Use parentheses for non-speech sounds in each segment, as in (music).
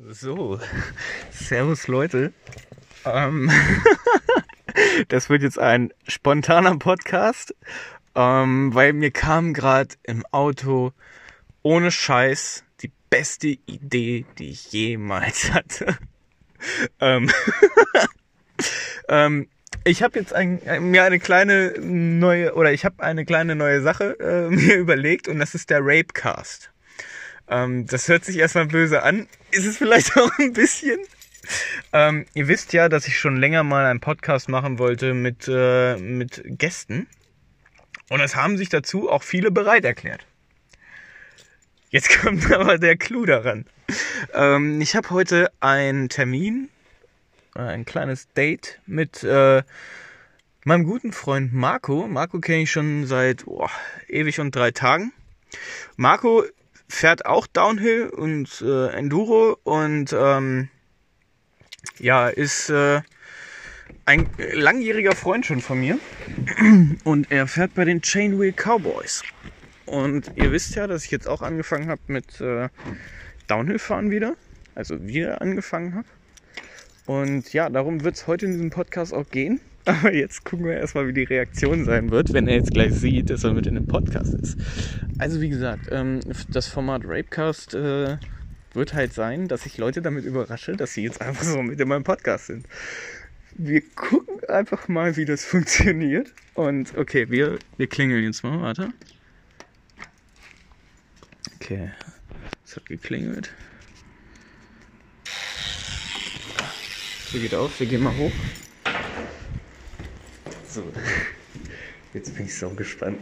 So, (laughs) Servus Leute. Ähm, (laughs) das wird jetzt ein spontaner Podcast, ähm, weil mir kam gerade im Auto ohne Scheiß die beste Idee, die ich jemals (laughs) hatte. ähm, ähm, ich habe jetzt ein, mir eine kleine neue oder ich habe eine kleine neue Sache äh, mir überlegt und das ist der Rapecast. Ähm, das hört sich erstmal böse an. Ist es vielleicht (laughs) auch ein bisschen? Ähm, ihr wisst ja, dass ich schon länger mal einen Podcast machen wollte mit, äh, mit Gästen. Und es haben sich dazu auch viele bereit erklärt. Jetzt (laughs) kommt aber der Clou daran. Ähm, ich habe heute einen Termin, äh, ein kleines Date mit äh, meinem guten Freund Marco. Marco kenne ich schon seit oh, ewig und drei Tagen. Marco fährt auch Downhill und äh, Enduro und ähm, ja, ist äh, ein langjähriger Freund schon von mir und er fährt bei den Chainwheel Cowboys. Und ihr wisst ja, dass ich jetzt auch angefangen habe mit äh, Downhill fahren wieder, also wieder angefangen habe. Und ja, darum wird es heute in diesem Podcast auch gehen. Aber jetzt gucken wir erstmal, wie die Reaktion sein wird, wenn er jetzt gleich sieht, dass er mit in dem Podcast ist. Also wie gesagt, ähm, das Format Rapecast äh, wird halt sein, dass ich Leute damit überrasche, dass sie jetzt einfach so mit in meinem Podcast sind. Wir gucken einfach mal, wie das (laughs) funktioniert. Und okay, wir, wir klingeln jetzt mal. Warte. Okay, es hat geklingelt. Tür geht auf, wir gehen mal hoch. So, jetzt bin ich so gespannt.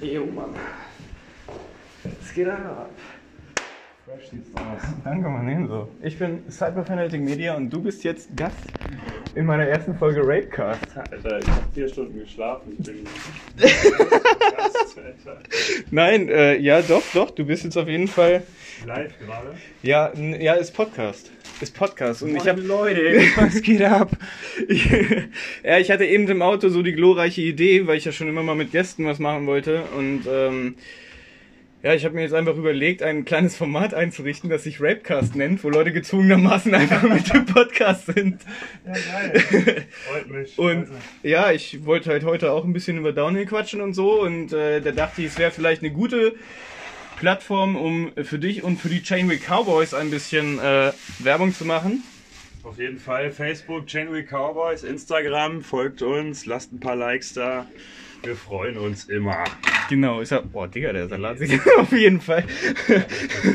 Jo, Mann. Es geht ab. Fresh sieht's aus. Danke, Mann, ebenso. Ich bin Cyberfanatic Media und du bist jetzt Gast in meiner ersten Folge Rapecast. Alter, ich hab vier Stunden geschlafen. Ich bin. (laughs) Gast. Nein, äh, ja, doch, doch, du bist jetzt auf jeden Fall. Live gerade. Ja, n- ja, ist Podcast. Ist Podcast. Und ich habe Leute. (laughs) Was geht ab? Ich, ja, ich hatte eben im Auto so die glorreiche Idee, weil ich ja schon immer mal mit Gästen was machen wollte. Und ähm, ja, ich habe mir jetzt einfach überlegt, ein kleines Format einzurichten, das sich Rapecast nennt, wo Leute gezwungenermaßen (laughs) einfach mit dem Podcast sind. Ja, geil. Freut mich. (laughs) Und Leute. ja, ich wollte halt heute auch ein bisschen über Downhill quatschen und so. Und äh, da dachte ich, es wäre vielleicht eine gute Plattform, um für dich und für die Chainwheel Cowboys ein bisschen äh, Werbung zu machen. Auf jeden Fall Facebook, Chainwheel Cowboys, Instagram, folgt uns, lasst ein paar Likes da. Wir freuen uns immer. Genau, ist ja. Boah, Digga, der Salat sieht (laughs) auf jeden Fall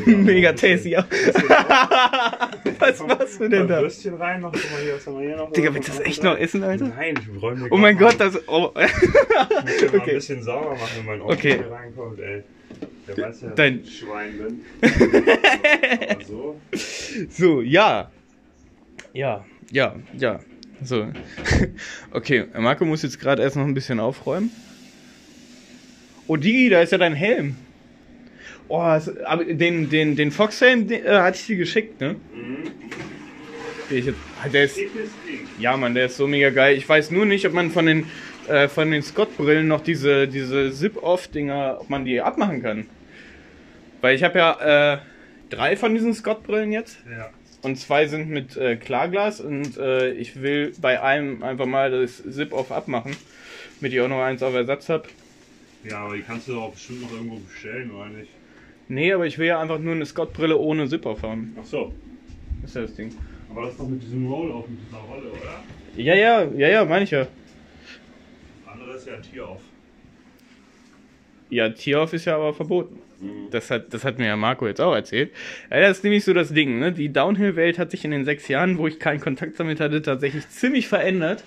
mega tasty aus. (laughs) Was machst du denn Ein da? Würstchen rein, noch mal hier, was haben wir hier noch? Digga, willst du das echt noch essen, Alter? Nein, ich räume mir Oh mein Gott, das. Oh. Ich muss (laughs) mal ein bisschen sauber machen, wenn mein Onkel Okay. hier reinkommt, ey. Der weiß ja, dass Dein- ich ein Schwein bin. So. So, ja. Ja, ja, ja. So. Okay, Marco muss jetzt gerade erst noch ein bisschen aufräumen. Oh, Digi, da ist ja dein Helm. Oh, den, den, den Fox-Helm äh, hatte ich dir geschickt, ne? Den ich ah, der ist, ja, Mann, der ist so mega geil. Ich weiß nur nicht, ob man von den, äh, von den Scott-Brillen noch diese, diese Zip-Off-Dinger, ob man die abmachen kann. Weil ich habe ja äh, drei von diesen Scott-Brillen jetzt. Ja. Und zwei sind mit äh, Klarglas und äh, ich will bei einem einfach mal das Zip-Off abmachen, damit ich auch noch eins auf Ersatz habe. Ja, aber die kannst du doch bestimmt noch irgendwo bestellen, oder nicht? Nee, aber ich will ja einfach nur eine Scott-Brille ohne Zip-Off haben. Ach so. Das ist ja das Ding. Aber das ist doch mit diesem Roll-Off, mit dieser Rolle, oder? Ja, ja, ja, ja, meine ich ja. Das andere ist ja ein Tier-Off. Ja, Tier-Off ist ja aber verboten. Das hat, das hat mir ja Marco jetzt auch erzählt. Ja, das ist nämlich so das Ding, ne? Die Downhill-Welt hat sich in den sechs Jahren, wo ich keinen Kontakt damit hatte, tatsächlich ziemlich verändert.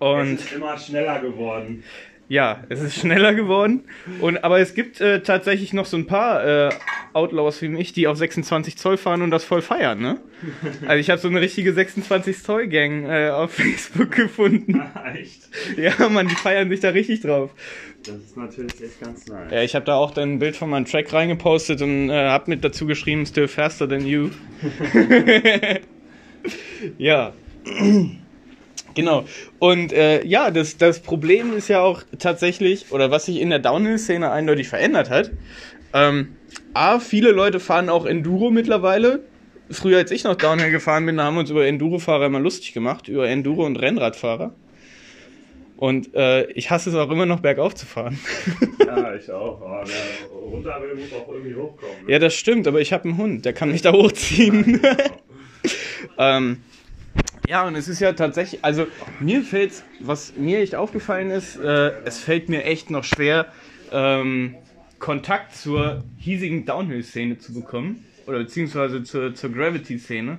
Und es ist immer schneller geworden. Ja, es ist schneller geworden. Und, aber es gibt äh, tatsächlich noch so ein paar äh, Outlaws wie mich, die auf 26 Zoll fahren und das voll feiern, ne? (laughs) Also ich habe so eine richtige 26 Zoll Gang äh, auf (laughs) Facebook gefunden. (laughs) Echt? Ja, man, die feiern sich da richtig drauf. Das ist natürlich echt ganz nice. Ja, ich habe da auch dann ein Bild von meinem Track reingepostet und äh, hab mit dazu geschrieben, still faster than you. ja. Genau. Und äh, ja, das, das Problem ist ja auch tatsächlich, oder was sich in der Downhill-Szene eindeutig verändert hat. Ähm, A, viele Leute fahren auch Enduro mittlerweile. Früher, als ich noch Downhill gefahren bin, haben wir uns über Enduro-Fahrer immer lustig gemacht, über Enduro- und Rennradfahrer. Und äh, ich hasse es auch immer noch bergauf zu fahren. Ja, (laughs) ich auch. Aber wer runter will, muss auch irgendwie hochkommen. Ne? ja, das stimmt, aber ich habe einen Hund, der kann mich da hochziehen. (laughs) ähm, ja, und es ist ja tatsächlich, also mir fällt's, was mir echt aufgefallen ist, äh, es fällt mir echt noch schwer, ähm, Kontakt zur hiesigen Downhill-Szene zu bekommen. Oder beziehungsweise zur, zur Gravity-Szene.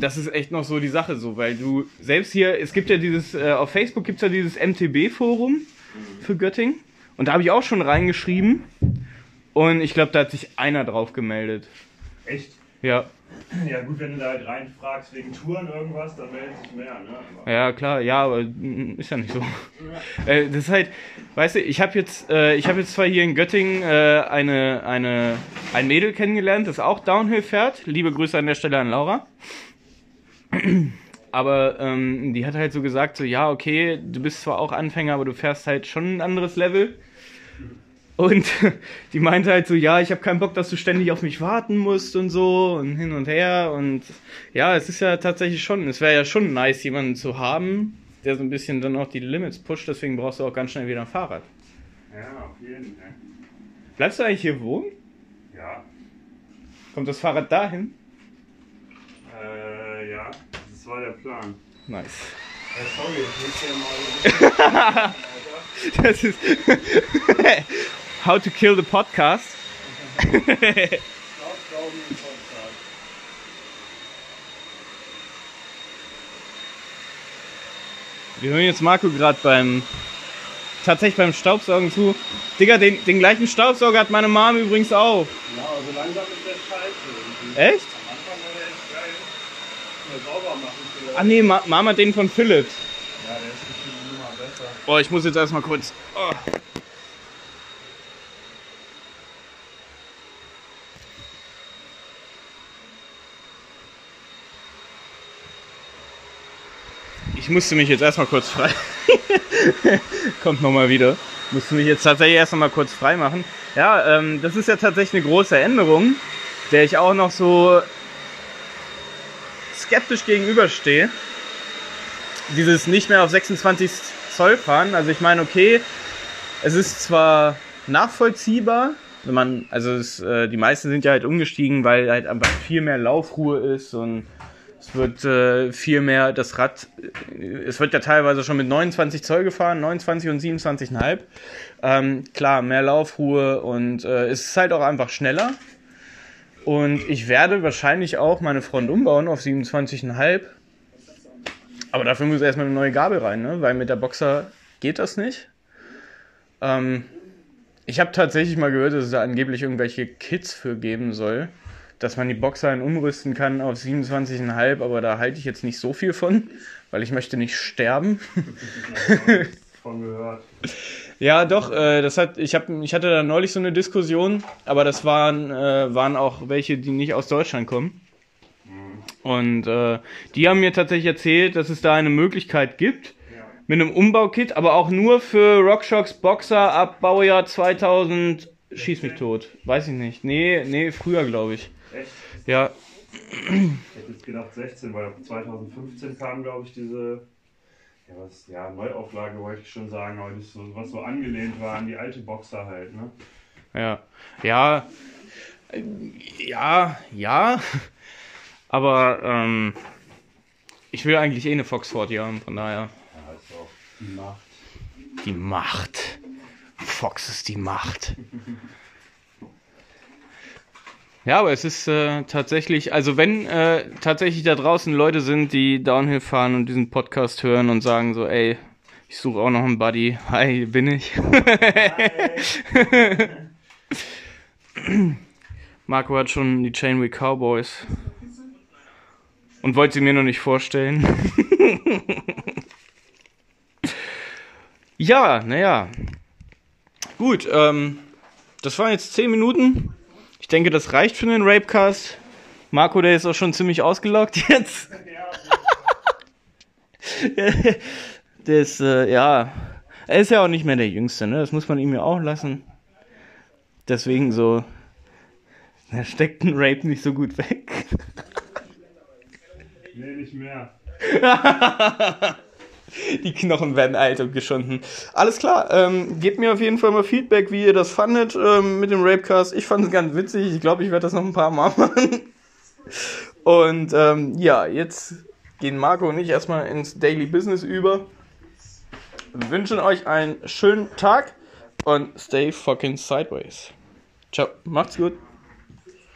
Das ist echt noch so die Sache so, weil du selbst hier, es gibt ja dieses, äh, auf Facebook gibt es ja dieses MTB-Forum für Göttingen. Und da habe ich auch schon reingeschrieben. Und ich glaube, da hat sich einer drauf gemeldet. Echt? Ja. Ja gut, wenn du da halt reinfragst wegen Touren irgendwas, dann melden sich mehr, ne? Aber Ja, klar, ja, aber mm, ist ja nicht so. Äh, das ist halt, weißt du, ich habe jetzt, äh, ich habe jetzt zwar hier in Göttingen äh, eine, eine, ein Mädel kennengelernt, das auch Downhill fährt. Liebe Grüße an der Stelle an Laura. (clears throat) Aber ähm, die hat halt so gesagt, so ja, okay, du bist zwar auch Anfänger, aber du fährst halt schon ein anderes Level. Und (laughs) die meinte halt so, ja, ich habe keinen Bock, dass du ständig auf mich warten musst und so und hin und her. Und ja, es ist ja tatsächlich schon, es wäre ja schon nice, jemanden zu haben, der so ein bisschen dann auch die Limits pusht. Deswegen brauchst du auch ganz schnell wieder ein Fahrrad. ja, auf jeden Fall. Bleibst du eigentlich hier wohnen? Ja. Kommt das Fahrrad dahin? Äh, ja, das war der Plan. Nice. Äh, sorry, ich muss hier mal. (laughs) (laughs) Das ist (laughs) How to kill the podcast. Wir hören jetzt Marco gerade beim tatsächlich beim Staubsaugen zu. Digga, den, den gleichen Staubsauger hat meine Mom übrigens auch. Ja, aber so langsam ist der scheiße. irgendwie. Echt? Am Anfang war der echt geil. Sauber machen. Ah nee, Ma Mama hat den von Philips. Ja, der ist bestimmt immer besser. Oh, ich muss jetzt erstmal kurz. Oh. Ich musste mich jetzt erstmal kurz frei. (laughs) Kommt nochmal wieder. Musste mich jetzt tatsächlich erst mal kurz frei machen. Ja, ähm, das ist ja tatsächlich eine große Änderung, der ich auch noch so skeptisch gegenüberstehe dieses nicht mehr auf 26 Zoll fahren. Also ich meine, okay, es ist zwar nachvollziehbar, wenn man, also es, äh, die meisten sind ja halt umgestiegen, weil halt einfach viel mehr Laufruhe ist und es wird äh, viel mehr das Rad, äh, es wird ja teilweise schon mit 29 Zoll gefahren, 29 und 27,5. Ähm, klar, mehr Laufruhe und äh, es ist halt auch einfach schneller. Und ich werde wahrscheinlich auch meine Front umbauen auf 27,5. Aber dafür muss erstmal eine neue Gabel rein, ne? weil mit der Boxer geht das nicht. Ähm, ich habe tatsächlich mal gehört, dass es da angeblich irgendwelche Kits für geben soll, dass man die Boxer umrüsten kann auf 27,5, aber da halte ich jetzt nicht so viel von, weil ich möchte nicht sterben. (laughs) Von gehört. Ja, doch, äh, das hat, ich, hab, ich hatte da neulich so eine Diskussion, aber das waren, äh, waren auch welche, die nicht aus Deutschland kommen. Und äh, die haben mir tatsächlich erzählt, dass es da eine Möglichkeit gibt Ja. mit einem Umbaukit, aber auch nur für RockShox Boxer ab Baujahr 2000. Schieß mich tot. Weiß ich nicht. Nee, nee, früher glaube ich. Echt? Ja, Ich hätte jetzt gedacht 16, weil 2015 kam, glaube ich, diese ja, was, ja, Neuauflage wollte ich schon sagen, aber das so, was so angelehnt war an die alte Boxer halt, ne? ja, ja, ja, ja. Aber ähm, ich will eigentlich eh eine Foxford hier haben, von daher. Ja, ist auch die Macht. Die Macht. Fox ist die Macht. Ja, aber es ist äh, tatsächlich, also wenn äh, tatsächlich da draußen Leute sind, die Downhill fahren und diesen Podcast hören und sagen so, ey, Ich suche auch noch einen Buddy. Hi, bin ich. (laughs) Marco hat schon die Chainway Cowboys. Und wollte sie mir noch nicht vorstellen. (laughs) ja, naja. Gut, ähm, das waren jetzt 10 Minuten. Ich denke, das reicht für den Rapecast. Marco, der ist auch schon ziemlich ausgelockt jetzt. (laughs) der ist, äh, ja, er ist ja auch nicht mehr der Jüngste, ne? Das muss man ihm ja auch lassen. Deswegen so, er steckt ein Rape nicht so gut weg. Nee, nicht mehr. (laughs) Die Knochen werden alt und geschunden. Alles klar, ähm, gebt mir auf jeden Fall mal Feedback, wie ihr das fandet ähm, mit dem Rapecast. Ich fand es ganz witzig. Ich glaube, ich werde das noch ein paar Mal (laughs) machen. Und ähm, ja, jetzt gehen Marco und ich erstmal ins Daily Business über. Wir wünschen euch einen schönen Tag und stay fucking sideways. Ciao, macht's gut.